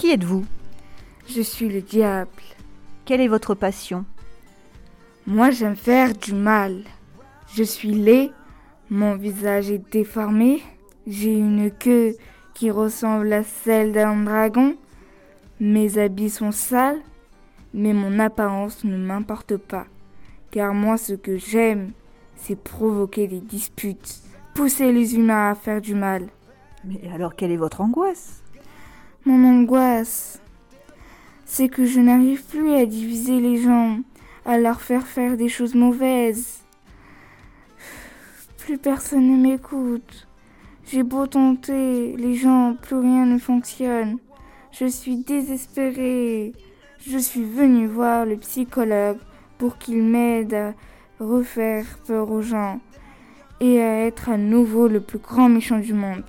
Qui êtes-vous? Je suis le diable. Quelle est votre passion? Moi, j'aime faire du mal. Je suis laid, mon visage est déformé, j'ai une queue qui ressemble à celle d'un dragon, mes habits sont sales, mais mon apparence ne m'importe pas, car moi ce que j'aime, c'est provoquer des disputes, pousser les humains à faire du mal. Mais alors quelle est votre angoisse? Mon angoisse, c'est que je n'arrive plus à diviser les gens, à leur faire faire des choses mauvaises. Plus personne ne m'écoute. J'ai beau tenter, les gens, plus rien ne fonctionne. Je suis désespérée. Je suis venue voir le psychologue pour qu'il m'aide à refaire peur aux gens et à être à nouveau le plus grand méchant du monde.